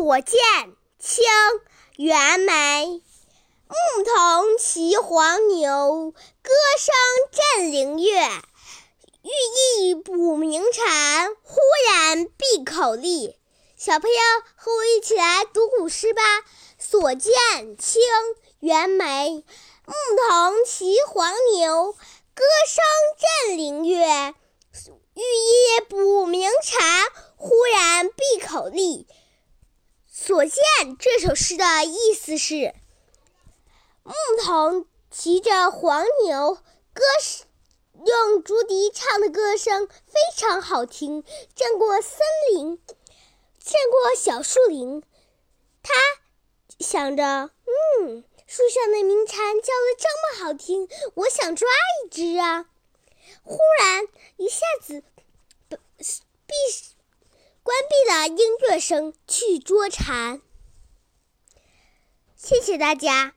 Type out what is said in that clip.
所见，清·袁枚。牧童骑黄牛，歌声振林樾。欲意捕鸣蝉，忽然闭口立。小朋友，和我一起来读古诗吧。所见，清·袁枚。牧童骑黄牛，歌声振林樾。欲意捕鸣蝉，忽然闭口立。所见这首诗的意思是：牧童骑着黄牛，歌声用竹笛唱的歌声非常好听，震过森林，震过小树林。他想着，嗯，树上的鸣蝉叫的这么好听，我想抓一只啊。忽然，一下子闭关闭了音乐声，去捉蝉。谢谢大家。